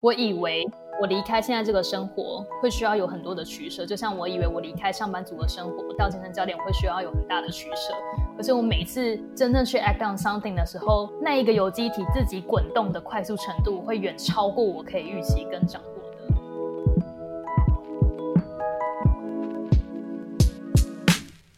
我以为我离开现在这个生活会需要有很多的取舍，就像我以为我离开上班族的生活到健身教练会需要有很大的取舍。可是我每次真正去 act on something 的时候，那一个有机体自己滚动的快速程度会远超过我可以预期跟掌握的。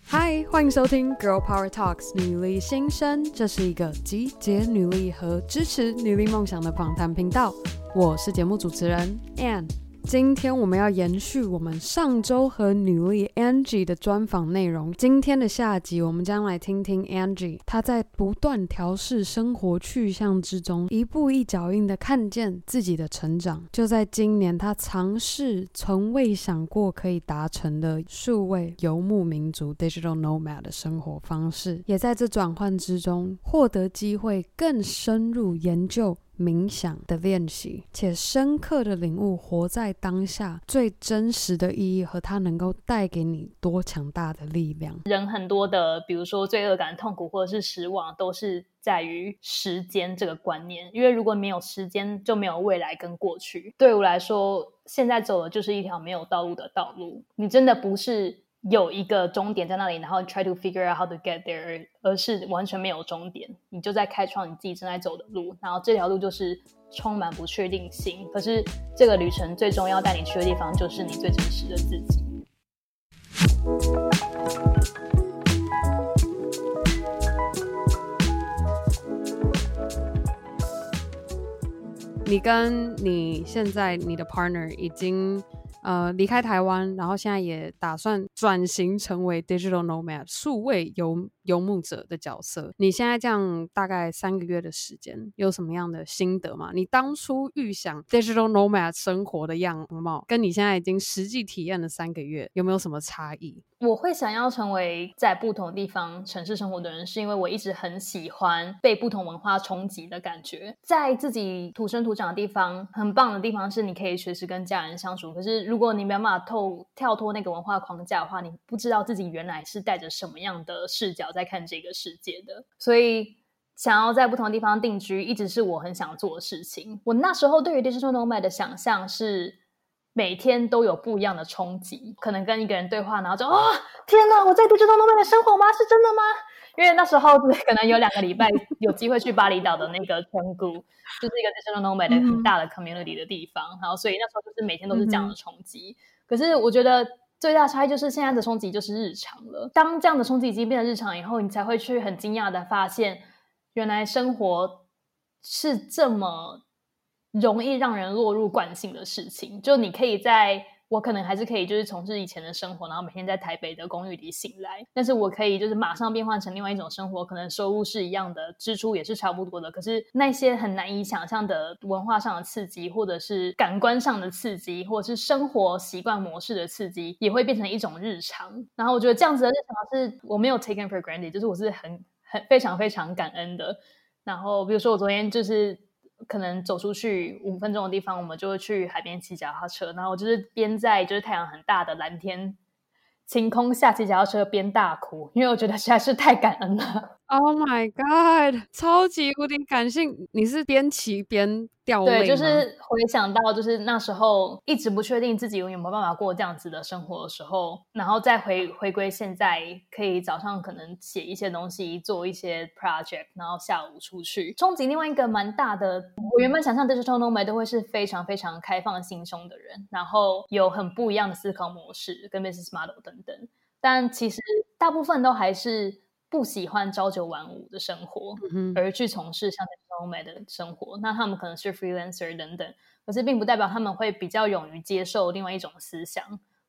嗨，欢迎收听 Girl Power Talks 女力新生，这是一个集结女力和支持女力梦想的访谈频道。我是节目主持人 Ann，今天我们要延续我们上周和女力 Angie 的专访内容。今天的下集，我们将来听听 Angie 她在不断调试生活去向之中，一步一脚印的看见自己的成长。就在今年，她尝试从未想过可以达成的数位游牧民族 Digital Nomad 的生活方式，也在这转换之中获得机会，更深入研究。冥想的练习，且深刻的领悟活在当下最真实的意义和它能够带给你多强大的力量。人很多的，比如说罪恶感、痛苦或者是失望，都是在于时间这个观念。因为如果没有时间，就没有未来跟过去。对我来说，现在走的就是一条没有道路的道路。你真的不是。有一个终点在那里，然后 try to figure out how to get there，而是完全没有终点，你就在开创你自己正在走的路，然后这条路就是充满不确定性。可是这个旅程最终要带你去的地方，就是你最真实的自己。你跟你现在你的 partner 已经。呃，离开台湾，然后现在也打算转型成为 digital nomad 数位游游牧者的角色。你现在这样大概三个月的时间，有什么样的心得吗？你当初预想 digital nomad 生活的样貌，跟你现在已经实际体验了三个月，有没有什么差异？我会想要成为在不同地方城市生活的人，是因为我一直很喜欢被不同文化冲击的感觉。在自己土生土长的地方，很棒的地方是你可以随时跟家人相处。可是如果你没有办法透跳脱那个文化框架的话，你不知道自己原来是带着什么样的视角在看这个世界的。所以想要在不同的地方定居，一直是我很想做的事情。我那时候对于 digital nomad 的想象是。每天都有不一样的冲击，可能跟一个人对话，然后就啊、哦，天哪，我在 digital nomad 的生活吗？是真的吗？因为那时候可能有两个礼拜有机会去巴厘岛的那个村姑，就是一个 digital nomad 的很大的 community 的地方，然后所以那时候就是每天都是这样的冲击。可是我觉得最大差异就是现在的冲击就是日常了。当这样的冲击已经变成日常以后，你才会去很惊讶的发现，原来生活是这么。容易让人落入惯性的事情，就你可以在，我可能还是可以，就是从事以前的生活，然后每天在台北的公寓里醒来，但是我可以就是马上变换成另外一种生活，可能收入是一样的，支出也是差不多的，可是那些很难以想象的文化上的刺激，或者是感官上的刺激，或者是生活习惯模式的刺激，也会变成一种日常。然后我觉得这样子的日常是我没有 taken for granted，就是我是很很非常非常感恩的。然后比如说我昨天就是。可能走出去五分钟的地方，我们就会去海边骑脚踏车，然后我就是边在就是太阳很大的蓝天晴空下骑脚踏车边大哭，因为我觉得实在是太感恩了。Oh my god！超级无敌感性，你是边骑边对，就是回想到，就是那时候一直不确定自己有没有办法过这样子的生活的时候，然后再回回归现在，可以早上可能写一些东西，做一些 project，然后下午出去。憧憬另外一个蛮大的，我原本想象 digital nomad 都会是非常非常开放心胸的人，然后有很不一样的思考模式跟 business model 等等，但其实大部分都还是。不喜欢朝九晚五的生活，嗯、而去从事像 digital nomad 的生活，那他们可能是 freelancer 等等，可是并不代表他们会比较勇于接受另外一种思想，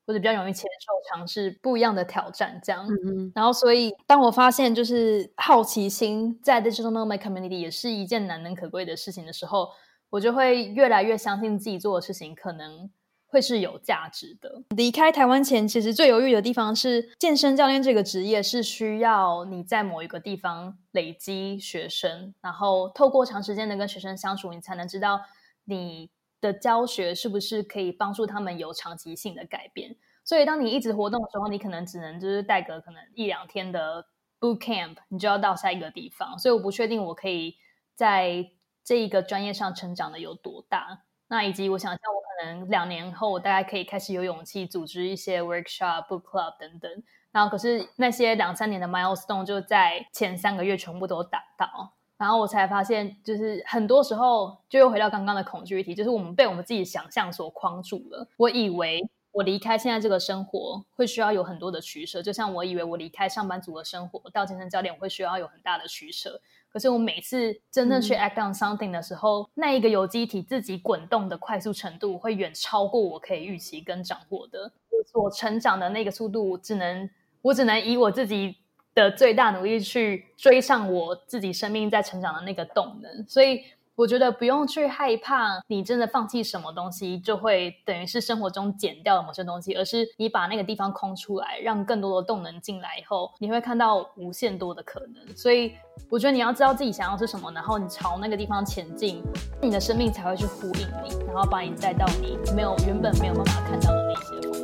或者比较勇于接受尝试不一样的挑战。这样，嗯、然后所以当我发现就是好奇心在 digital nomad community 也是一件难能可贵的事情的时候，我就会越来越相信自己做的事情可能。会是有价值的。离开台湾前，其实最犹豫的地方是，健身教练这个职业是需要你在某一个地方累积学生，然后透过长时间的跟学生相处，你才能知道你的教学是不是可以帮助他们有长期性的改变。所以，当你一直活动的时候，你可能只能就是带个可能一两天的 boot camp，你就要到下一个地方。所以，我不确定我可以在这一个专业上成长的有多大。那以及我想象我可能两年后，我大概可以开始有勇气组织一些 workshop、book club 等等。然后可是那些两三年的 milestone 就在前三个月全部都达到，然后我才发现，就是很多时候就又回到刚刚的恐惧议题，就是我们被我们自己想象所框住了。我以为我离开现在这个生活会需要有很多的取舍，就像我以为我离开上班族的生活到健身教练，我会需要有很大的取舍。可是我每次真正去 act on something 的时候，嗯、那一个有机体自己滚动的快速程度，会远超过我可以预期跟掌握的。我所成长的那个速度，只能我只能以我自己的最大努力去追上我自己生命在成长的那个动能。所以。我觉得不用去害怕，你真的放弃什么东西，就会等于是生活中减掉了某些东西，而是你把那个地方空出来，让更多的动能进来以后，你会看到无限多的可能。所以，我觉得你要知道自己想要是什么，然后你朝那个地方前进，你的生命才会去呼应你，然后把你带到你没有原本没有办法看到的那些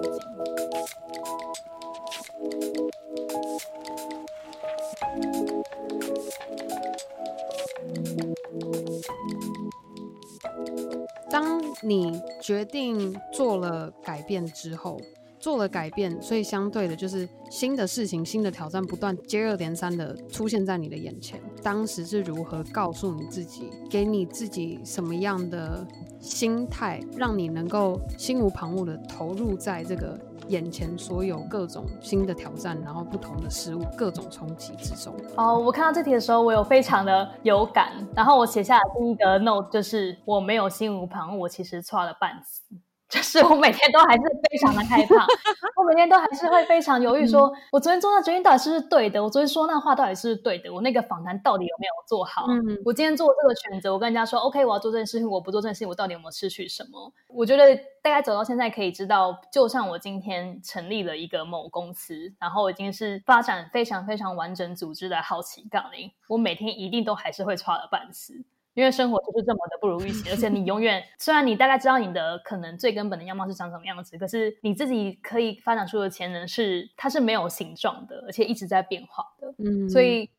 你决定做了改变之后，做了改变，所以相对的就是新的事情、新的挑战不断接二连三的出现在你的眼前。当时是如何告诉你自己，给你自己什么样的心态，让你能够心无旁骛的投入在这个？眼前所有各种新的挑战，然后不同的事物，各种冲击之中。哦，我看到这题的时候，我有非常的有感。然后我写下的第一个 note 就是我没有心无旁骛，我其实错了半次。就是我每天都还是非常的害怕，我每天都还是会非常犹豫说，说、嗯、我昨天做那决定到底是不是对的？我昨天说那话到底是不是对的？我那个访谈到底有没有做好？嗯、我今天做这个选择，我跟人家说 OK，我要做这件事情，我不做这件事情，我到底有没有失去什么？我觉得大概走到现在可以知道，就像我今天成立了一个某公司，然后已经是发展非常非常完整组织的好奇杠铃，我每天一定都还是会差了半死。因为生活就是这么的不如预期，而且你永远虽然你大概知道你的可能最根本的样貌是长什么样子，可是你自己可以发展出的潜能是它是没有形状的，而且一直在变化的。嗯，所以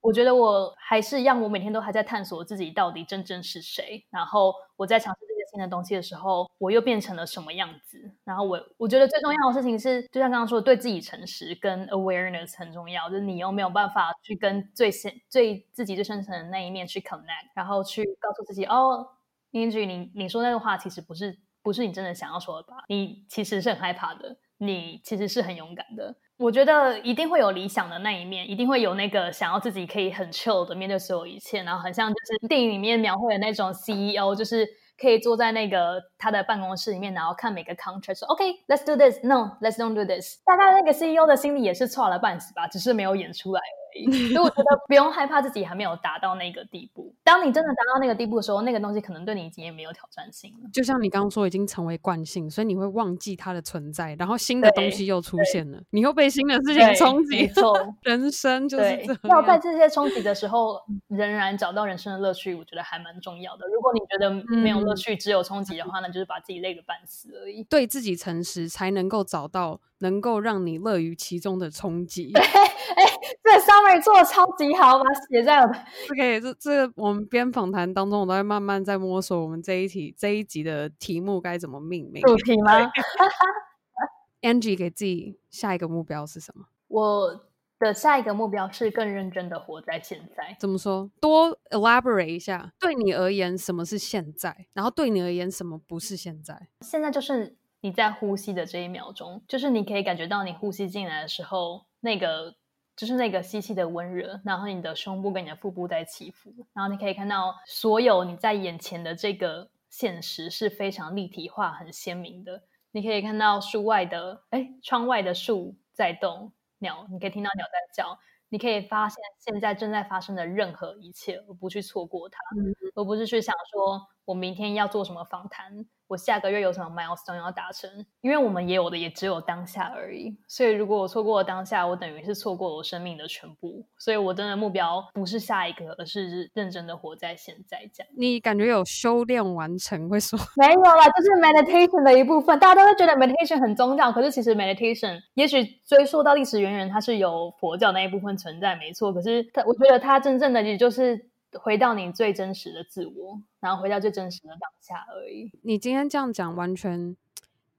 我觉得我还是让我每天都还在探索自己到底真正是谁，然后我在尝试。新的东西的时候，我又变成了什么样子？然后我我觉得最重要的事情是，就像刚刚说，对自己诚实跟 awareness 很重要。就是你有没有办法去跟最深、最自己最深层的那一面去 connect，然后去告诉自己，哦，Angie，你你说那个话其实不是不是你真的想要说的吧？你其实是很害怕的，你其实是很勇敢的。我觉得一定会有理想的那一面，一定会有那个想要自己可以很 chill 的面对所有一切，然后很像就是电影里面描绘的那种 CEO，就是。可以坐在那个他的办公室里面，然后看每个 contract 说 OK，let's do this，no，let's don't do this。大概那个 CEO 的心里也是错了半死吧，只是没有演出来。所以我觉得不用害怕自己还没有达到那个地步。当你真的达到那个地步的时候，那个东西可能对你已经也没有挑战性了。就像你刚刚说，已经成为惯性，所以你会忘记它的存在，然后新的东西又出现了，你又被新的事情冲击。没错，人生就是。要在这些冲击的时候，仍然找到人生的乐趣，我觉得还蛮重要的。如果你觉得没有乐趣，嗯、只有冲击的话，那就是把自己累个半死而已。对自己诚实，才能够找到能够让你乐于其中的冲击。这 summary 做的超级好，把它写在我的。OK，这这我们边访谈当中，我都在慢慢在摸索我们这一题这一集的题目该怎么命名。主题吗？Angie 给自己下一个目标是什么？我的下一个目标是更认真的活在现在。怎么说？多 elaborate 一下。对你而言，什么是现在？然后对你而言，什么不是现在？现在就是你在呼吸的这一秒钟，就是你可以感觉到你呼吸进来的时候那个。就是那个吸气的温热，然后你的胸部跟你的腹部在起伏，然后你可以看到所有你在眼前的这个现实是非常立体化、很鲜明的。你可以看到树外的，哎，窗外的树在动，鸟，你可以听到鸟在叫，你可以发现现在正在发生的任何一切，而不去错过它，嗯、而不是去想说我明天要做什么访谈。我下个月有什么 milestone 要达成？因为我们也有的也只有当下而已，所以如果我错过了当下，我等于是错过了我生命的全部。所以我真的目标不是下一个，而是认真的活在现在。这样，你感觉有修炼完成？会说没有啦，就是 meditation 的一部分。大家都会觉得 meditation 很宗教，可是其实 meditation 也许追溯到历史渊源，它是有佛教那一部分存在，没错。可是它，我觉得它真正的也就是。回到你最真实的自我，然后回到最真实的当下而已。你今天这样讲，完全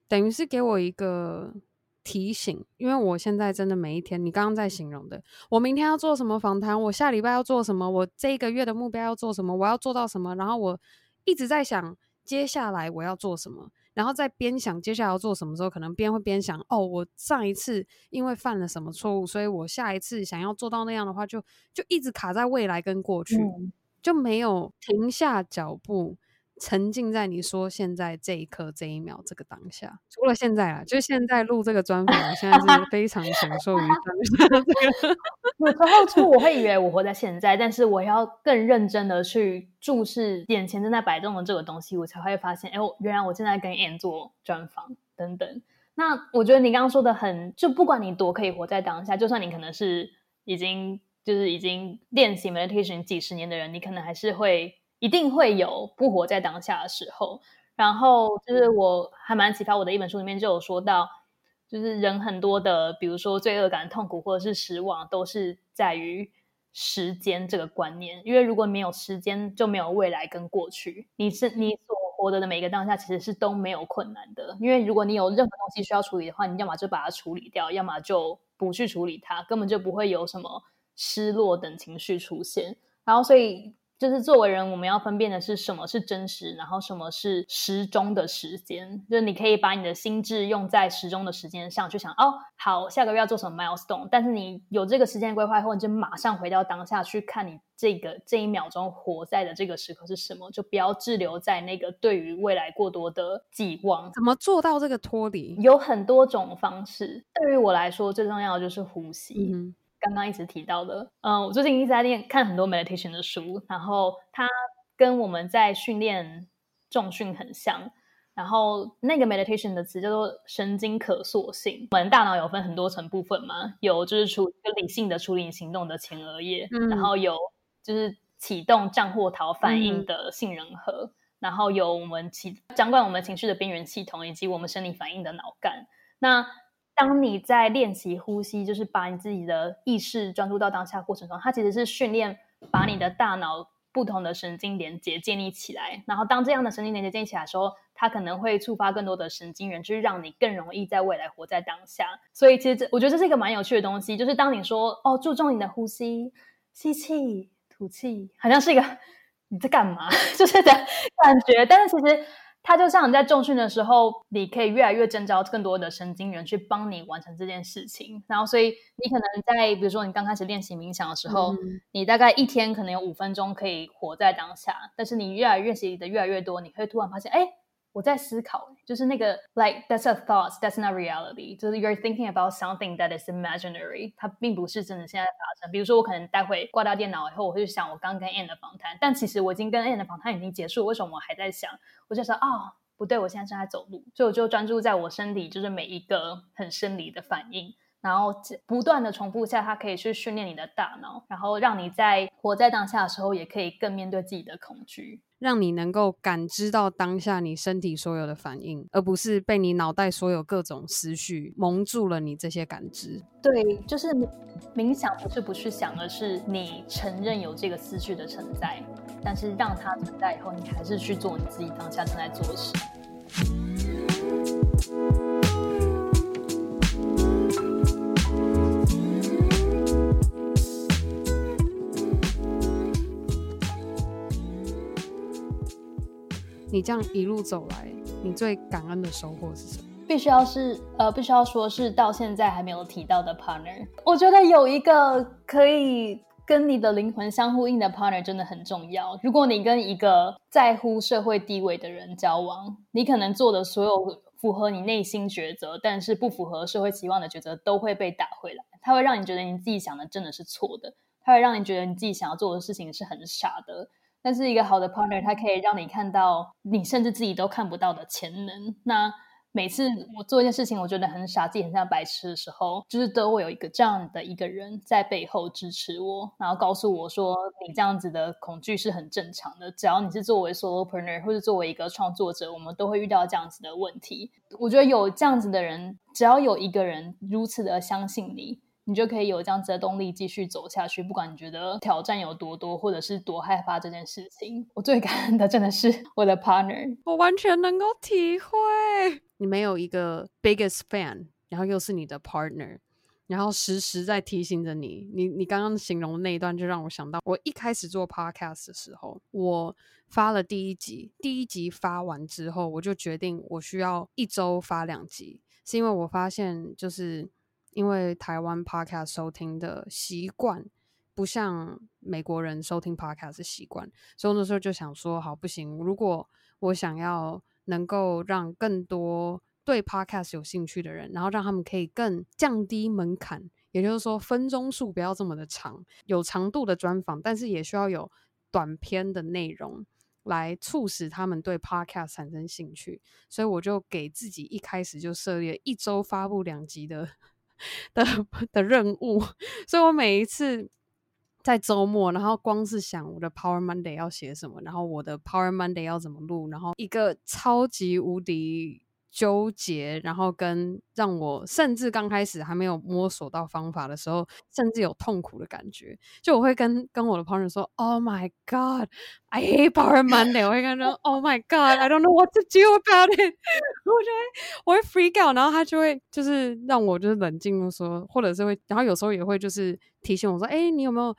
等于是给我一个提醒，因为我现在真的每一天，你刚刚在形容的，我明天要做什么访谈，我下礼拜要做什么，我这一个月的目标要做什么，我要做到什么，然后我一直在想接下来我要做什么，然后在边想接下来要做什么时候，可能边会边想，哦，我上一次因为犯了什么错误，所以我下一次想要做到那样的话，就就一直卡在未来跟过去，嗯、就没有停下脚步。沉浸在你说现在这一刻这一秒这个当下，除了现在啊，就现在录这个专访，我现在是非常 享受于当下这个。有时候就我会以为我活在现在，但是我要更认真的去注视眼前正在摆动的这个东西，我才会发现，哎，原来我正在跟 Ann 做专访等等。那我觉得你刚刚说的很，就不管你多可以活在当下，就算你可能是已经就是已经练习 meditation 几十年的人，你可能还是会。一定会有不活在当下的时候，然后就是我还蛮启发我的一本书里面就有说到，就是人很多的，比如说罪恶感、痛苦或者是失望，都是在于时间这个观念。因为如果没有时间，就没有未来跟过去。你是你所活得的每一个当下，其实是都没有困难的。因为如果你有任何东西需要处理的话，你要么就把它处理掉，要么就不去处理它，根本就不会有什么失落等情绪出现。然后所以。就是作为人，我们要分辨的是什么是真实，然后什么是时钟的时间。就是你可以把你的心智用在时钟的时间上去想，哦，好，下个月要做什么 milestone。但是你有这个时间规划后，你就马上回到当下去看你这个这一秒钟活在的这个时刻是什么，就不要滞留在那个对于未来过多的寄望。怎么做到这个脱离？有很多种方式。对于我来说，最重要的就是呼吸。嗯刚刚一直提到的，嗯，我最近一直在练看很多 meditation 的书，然后它跟我们在训练重训很像。然后那个 meditation 的词叫做神经可塑性。我们大脑有分很多层部分嘛，有就是处理性的处理行动的前额叶，嗯、然后有就是启动战或逃反应的杏仁核，嗯、然后有我们起掌管我们情绪的边缘系统，以及我们生理反应的脑干。那当你在练习呼吸，就是把你自己的意识专注到当下过程中，它其实是训练把你的大脑不同的神经连接建立起来。然后当这样的神经连接建立起来的时候，它可能会触发更多的神经元，就是让你更容易在未来活在当下。所以其实这我觉得这是一个蛮有趣的东西，就是当你说哦，注重你的呼吸，吸气吐气，好像是一个 你在干嘛，就是的感觉，但是其实。它就像你在重训的时候，你可以越来越征召更多的神经元去帮你完成这件事情。然后，所以你可能在比如说你刚开始练习冥想的时候，嗯、你大概一天可能有五分钟可以活在当下。但是你越来越习的越来越多，你会突然发现，哎。我在思考，就是那个 like that's a thoughts that's not reality，就是 you're thinking about something that is imaginary，它并不是真的现在发生。比如说，我可能待会挂掉电脑以后，我会去想我刚跟 Ann 的访谈，但其实我已经跟 Ann 的访谈已经结束，为什么我还在想？我就说啊、哦，不对，我现在正在走路，所以我就专注在我身体，就是每一个很生理的反应。然后不断的重复下，它可以去训练你的大脑，然后让你在活在当下的时候，也可以更面对自己的恐惧，让你能够感知到当下你身体所有的反应，而不是被你脑袋所有各种思绪蒙住了你这些感知。对，就是冥想不是不去想，而是你承认有这个思绪的存在，但是让它存在以后，你还是去做你自己当下正在做的事。你这样一路走来，你最感恩的收获是什么？必须要是呃，必须要说是到现在还没有提到的 partner。我觉得有一个可以跟你的灵魂相呼应的 partner 真的很重要。如果你跟一个在乎社会地位的人交往，你可能做的所有符合你内心抉择，但是不符合社会期望的抉择，都会被打回来。它会让你觉得你自己想的真的是错的，它会让你觉得你自己想要做的事情是很傻的。但是一个好的 partner，他可以让你看到你甚至自己都看不到的潜能。那每次我做一件事情，我觉得很傻，自己很像白痴的时候，就是都会有一个这样的一个人在背后支持我，然后告诉我说，你这样子的恐惧是很正常的。只要你是作为 solopreneur 或者作为一个创作者，我们都会遇到这样子的问题。我觉得有这样子的人，只要有一个人如此的相信你。你就可以有这样子的动力继续走下去。不管你觉得挑战有多多，或者是多害怕这件事情，我最感恩的真的是 我的 partner，我完全能够体会。你没有一个 biggest fan，然后又是你的 partner，然后时时在提醒着你。你你刚刚形容的那一段，就让我想到我一开始做 podcast 的时候，我发了第一集，第一集发完之后，我就决定我需要一周发两集，是因为我发现就是。因为台湾 podcast 收听的习惯不像美国人收听 podcast 的习惯，所以那时候就想说，好，不行，如果我想要能够让更多对 podcast 有兴趣的人，然后让他们可以更降低门槛，也就是说分钟数不要这么的长，有长度的专访，但是也需要有短篇的内容来促使他们对 podcast 产生兴趣，所以我就给自己一开始就设立一周发布两集的。的的任务，所以我每一次在周末，然后光是想我的 Power Monday 要写什么，然后我的 Power Monday 要怎么录，然后一个超级无敌。纠结，然后跟让我甚至刚开始还没有摸索到方法的时候，甚至有痛苦的感觉。就我会跟跟我的朋友说：“Oh my God, I hate Power Monday。”我会跟他说：“Oh my God, I don't know what to do about it。”我就会我会 freak out，然后他就会就是让我就是冷静的说，或者是会，然后有时候也会就是提醒我说：“哎，你有没有？”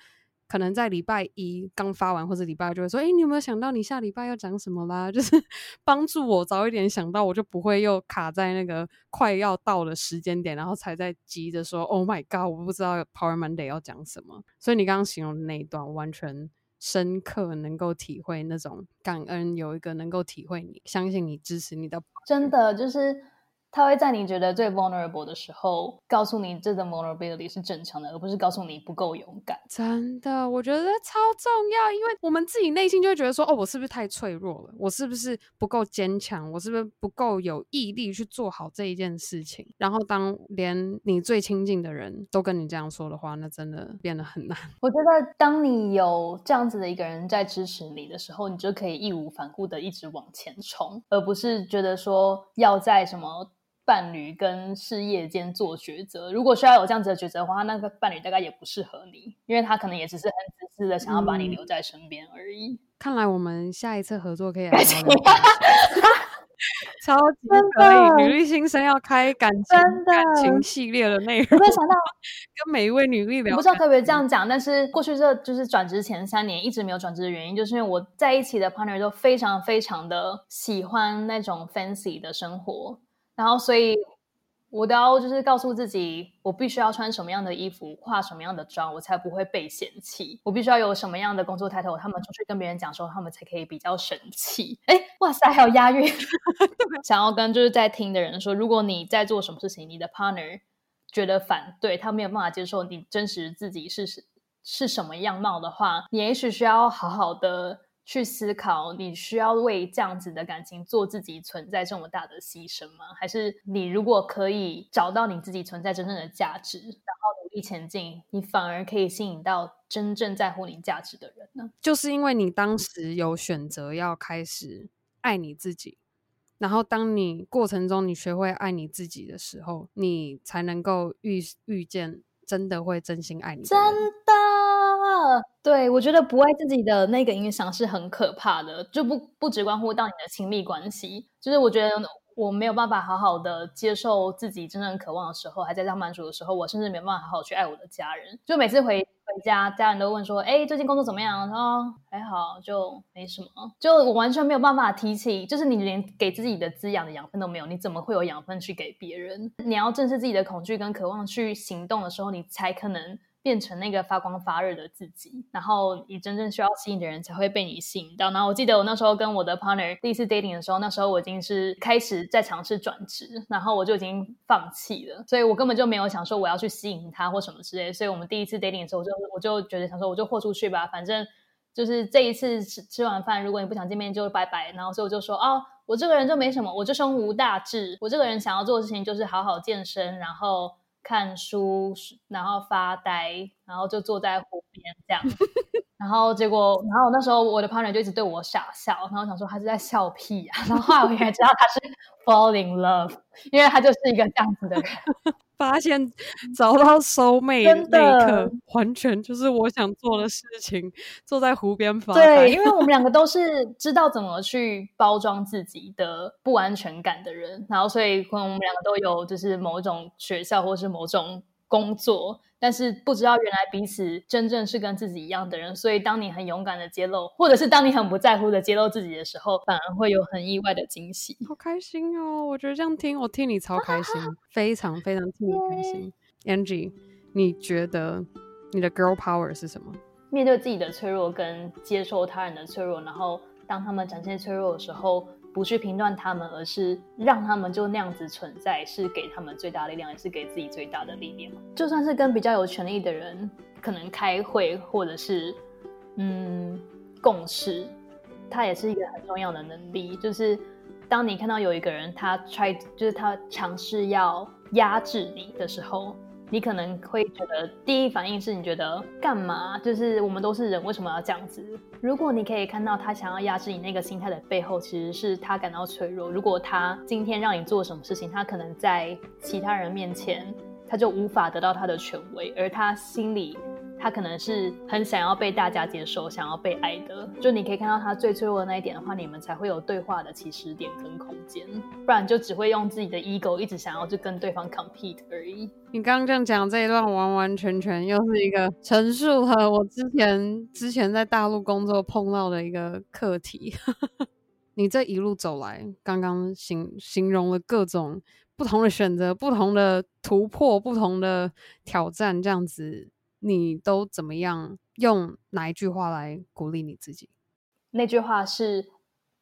可能在礼拜一刚发完，或者礼拜二就会说：“哎，你有没有想到你下礼拜要讲什么啦？”就是 帮助我早一点想到，我就不会又卡在那个快要到的时间点，然后才在急着说：“Oh my god，我不知道 Power Monday 要讲什么。”所以你刚刚形容的那一段，完全深刻能够体会那种感恩，有一个能够体会你、相信你、支持你的，真的就是。他会在你觉得最 vulnerable 的时候，告诉你这个 vulnerability 是正常的，而不是告诉你不够勇敢。真的，我觉得超重要，因为我们自己内心就会觉得说，哦，我是不是太脆弱了？我是不是不够坚强？我是不是不够有毅力去做好这一件事情？然后，当连你最亲近的人都跟你这样说的话，那真的变得很难。我觉得，当你有这样子的一个人在支持你的时候，你就可以义无反顾的一直往前冲，而不是觉得说要在什么。伴侣跟事业间做抉择，如果需要有这样子的抉择的话，那个伴侣大概也不适合你，因为他可能也只是很自私的想要把你留在身边而已。嗯、看来我们下一次合作可以来 聊聊 超级可以，女力新生要开感情感情系列的内容。没想到跟每一位女力聊，不知道可不可以这样讲，但是过去这就是转职前三年一直没有转职的原因，就是因为我在一起的 partner 都非常非常的喜欢那种 fancy 的生活。然后，所以我都要就是告诉自己，我必须要穿什么样的衣服，化什么样的妆，我才不会被嫌弃。我必须要有什么样的工作态度他们出去跟别人讲说，他们才可以比较神气。哎，哇塞，还有押韵！想要跟就是在听的人说，如果你在做什么事情，你的 partner 觉得反对，他没有办法接受你真实自己是是什么样貌的话，你也许需要好好的。去思考，你需要为这样子的感情做自己存在这么大的牺牲吗？还是你如果可以找到你自己存在真正的价值，然后努力前进，你反而可以吸引到真正在乎你价值的人呢？就是因为你当时有选择要开始爱你自己，然后当你过程中你学会爱你自己的时候，你才能够遇遇见真的会真心爱你的人。真的。对，我觉得不爱自己的那个影响是很可怕的，就不不只关乎到你的亲密关系，就是我觉得我没有办法好好的接受自己真正渴望的时候，还在上班族的时候，我甚至没办法好好去爱我的家人。就每次回回家，家人都问说：“哎，最近工作怎么样？”他说还好，就没什么。就我完全没有办法提起，就是你连给自己的滋养的养分都没有，你怎么会有养分去给别人？你要正视自己的恐惧跟渴望去行动的时候，你才可能。变成那个发光发热的自己，然后你真正需要吸引的人才会被你吸引到。然后我记得我那时候跟我的 partner 第一次 dating 的时候，那时候我已经是开始在尝试转职，然后我就已经放弃了，所以我根本就没有想说我要去吸引他或什么之类。所以我们第一次 dating 的时候，我就我就觉得想说我就豁出去吧，反正就是这一次吃吃完饭，如果你不想见面就拜拜。然后所以我就说哦，我这个人就没什么，我就胸无大志，我这个人想要做的事情就是好好健身，然后。看书，然后发呆，然后就坐在湖边这样，然后结果，然后那时候我的 partner 就一直对我傻笑，然后想说他是在笑屁啊，然后后来我才知道他是 fall in love，因为他就是一个这样子的人。发现找到 soul mate 那一刻，完全就是我想做的事情。坐在湖边发呆。对，因为我们两个都 是知道怎么去包装自己的不安全感的人，然后所以可能我们两个都有就是某种学校或是某种工作。但是不知道原来彼此真正是跟自己一样的人，所以当你很勇敢的揭露，或者是当你很不在乎的揭露自己的时候，反而会有很意外的惊喜。好开心哦！我觉得这样听，我替你超开心，非常非常替你开心。Angie，你觉得你的 girl power 是什么？面对自己的脆弱，跟接受他人的脆弱，然后当他们展现脆弱的时候。不去评断他们，而是让他们就那样子存在，是给他们最大力量，也是给自己最大的力量。就算是跟比较有权力的人，可能开会或者是嗯共事，他也是一个很重要的能力。就是当你看到有一个人他 try，就是他尝试要压制你的时候。你可能会觉得第一反应是你觉得干嘛？就是我们都是人，为什么要这样子？如果你可以看到他想要压制你那个心态的背后，其实是他感到脆弱。如果他今天让你做什么事情，他可能在其他人面前他就无法得到他的权威，而他心里。他可能是很想要被大家接受，想要被爱的。就你可以看到他最脆弱的那一点的话，你们才会有对话的起始点跟空间。不然就只会用自己的 ego 一直想要去跟对方 compete 而已。你刚刚这样讲这一段，完完全全又是一个陈述和我之前之前在大陆工作碰到的一个课题。你这一路走来，刚刚形形容了各种不同的选择、不同的突破、不同的挑战，这样子。你都怎么样用哪一句话来鼓励你自己？那句话是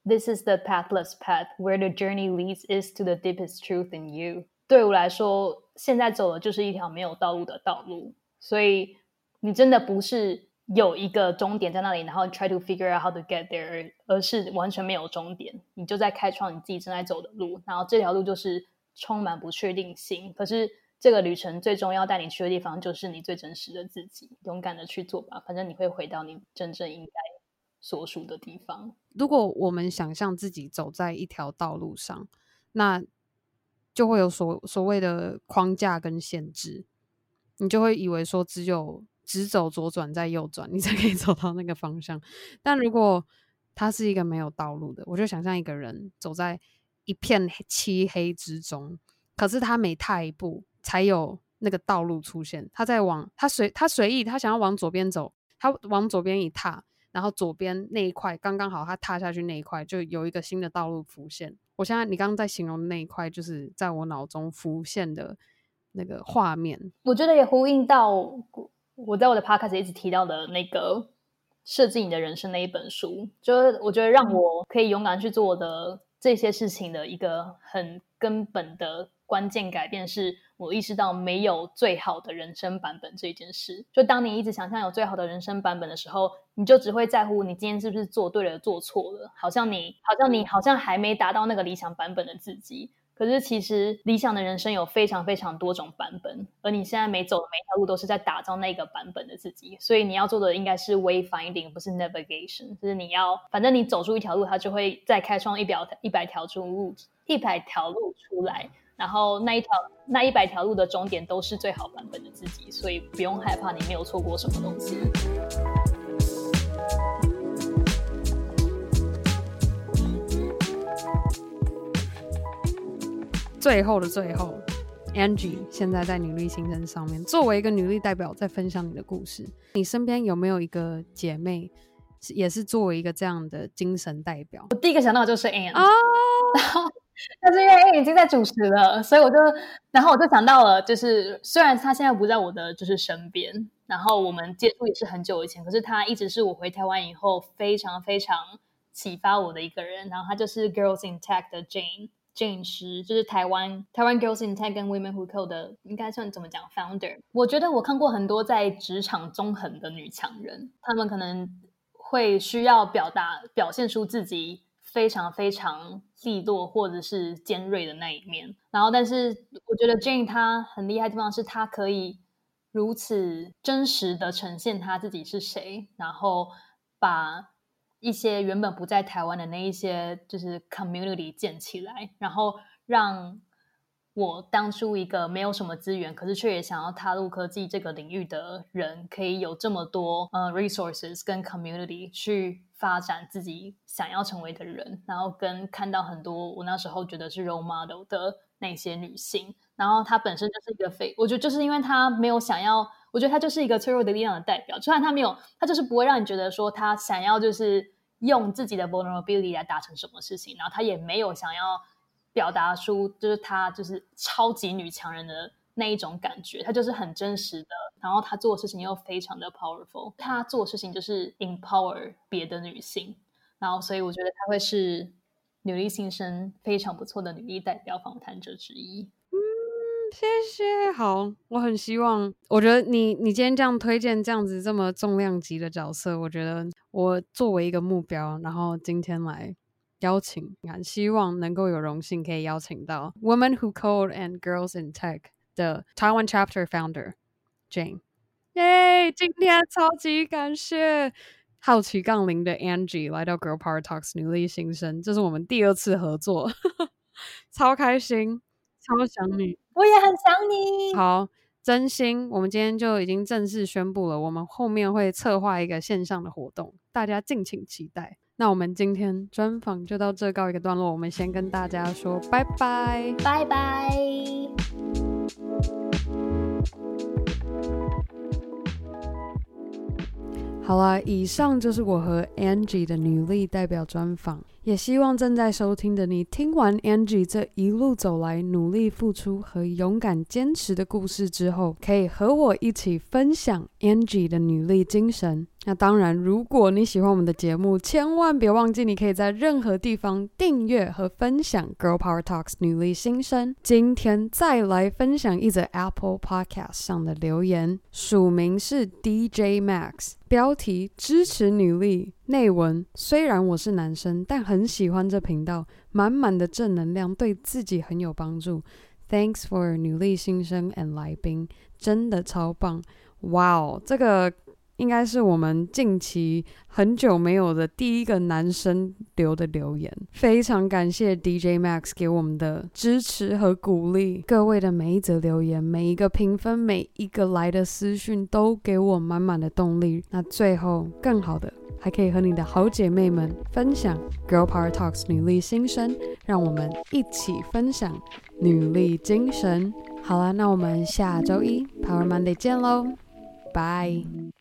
"This is the pathless path where the journey leads is to the deepest truth in you." 对我来说，现在走的就是一条没有道路的道路。所以你真的不是有一个终点在那里，然后 try to figure out how to get there，而是完全没有终点，你就在开创你自己正在走的路。然后这条路就是充满不确定性，可是。这个旅程最终要带你去的地方，就是你最真实的自己。勇敢的去做吧，反正你会回到你真正应该所属的地方。如果我们想象自己走在一条道路上，那就会有所所谓的框架跟限制，你就会以为说只有直走左转再右转，你才可以 走到那个方向。但如果它是一个没有道路的，我就想象一个人走在一片漆黑之中，可是他每踏一步。才有那个道路出现。他在往他随他随意，他想要往左边走，他往左边一踏，然后左边那一块刚刚好，他踏下去那一块就有一个新的道路浮现。我现在你刚刚在形容的那一块，就是在我脑中浮现的那个画面。我觉得也呼应到我在我的 podcast 一直提到的那个设计你的人生那一本书，就是我觉得让我可以勇敢去做我的这些事情的一个很根本的关键改变是。我意识到没有最好的人生版本这件事。就当你一直想象有最好的人生版本的时候，你就只会在乎你今天是不是做对了、做错了。好像你，好像你，好像还没达到那个理想版本的自己。可是其实理想的人生有非常非常多种版本，而你现在每走的每一条路都是在打造那个版本的自己。所以你要做的应该是 wayfinding，不是 navigation。就是你要，反正你走出一条路，它就会再开创一表一百条出路，一百条路出来。然后那一条那一百条路的终点都是最好版本的自己，所以不用害怕你没有错过什么东西。最后的最后，Angie 现在在女力新生上面，作为一个女力代表，在分享你的故事。你身边有没有一个姐妹，也是作为一个这样的精神代表？我第一个想到的就是 Anne 啊，然后。但是因为 A 已经在主持了，所以我就，然后我就想到了，就是虽然他现在不在我的就是身边，然后我们接触也是很久以前，可是他一直是我回台湾以后非常非常启发我的一个人。然后他就是 Girls in Tech 的 Jane Jane 师，就是台湾台湾 Girls in Tech 跟 Women Who Code 的，应该算怎么讲 Founder。我觉得我看过很多在职场中横的女强人，她们可能会需要表达表现出自己。非常非常利落或者是尖锐的那一面，然后但是我觉得 Jane 她很厉害的地方是她可以如此真实的呈现她自己是谁，然后把一些原本不在台湾的那一些就是 community 建起来，然后让我当初一个没有什么资源，可是却也想要踏入科技这个领域的人，可以有这么多呃 resources 跟 community 去发展自己想要成为的人，然后跟看到很多我那时候觉得是 role model 的那些女性，然后她本身就是一个非，我觉得就是因为她没有想要，我觉得她就是一个脆弱的力量的代表，虽然她没有，她就是不会让你觉得说她想要就是用自己的 vulnerability 来达成什么事情，然后她也没有想要。表达出就是她就是超级女强人的那一种感觉，她就是很真实的，然后她做的事情又非常的 powerful，她做事情就是 empower 别的女性，然后所以我觉得她会是女力新生非常不错的女力代表访谈者之一。嗯，谢谢。好，我很希望，我觉得你你今天这样推荐这样子这么重量级的角色，我觉得我作为一个目标，然后今天来。邀请，很希望能够有荣幸可以邀请到 Women Who Code and Girls in Tech 的台湾 Chapter Founder Jane。耶，今天超级感谢好奇杠铃的 Angie 来到 Girl Power Talks 女力新生，这是我们第二次合作，超开心，超想你，我也很想你。好，真心，我们今天就已经正式宣布了，我们后面会策划一个线上的活动，大家敬请期待。那我们今天专访就到这告一个段落，我们先跟大家说拜拜，拜拜。好啦，以上就是我和 Angie 的女力代表专访。也希望正在收听的你，听完 Angie 这一路走来努力付出和勇敢坚持的故事之后，可以和我一起分享 Angie 的女力精神。那当然，如果你喜欢我们的节目，千万别忘记，你可以在任何地方订阅和分享 Girl Power Talks 女力新生。今天再来分享一则 Apple Podcast 上的留言，署名是 DJ Max，标题支持女力。内文：虽然我是男生，但很喜欢这频道，满满的正能量，对自己很有帮助。Thanks for 女力新生 and 来宾，真的超棒！哇哦，这个。应该是我们近期很久没有的第一个男生留的留言，非常感谢 DJ Max 给我们的支持和鼓励。各位的每一则留言、每一个评分、每一个来的私讯，都给我满满的动力。那最后，更好的还可以和你的好姐妹们分享 Girl Power Talks 女力新生，让我们一起分享女力精神。好了，那我们下周一 Power Monday 见喽，拜。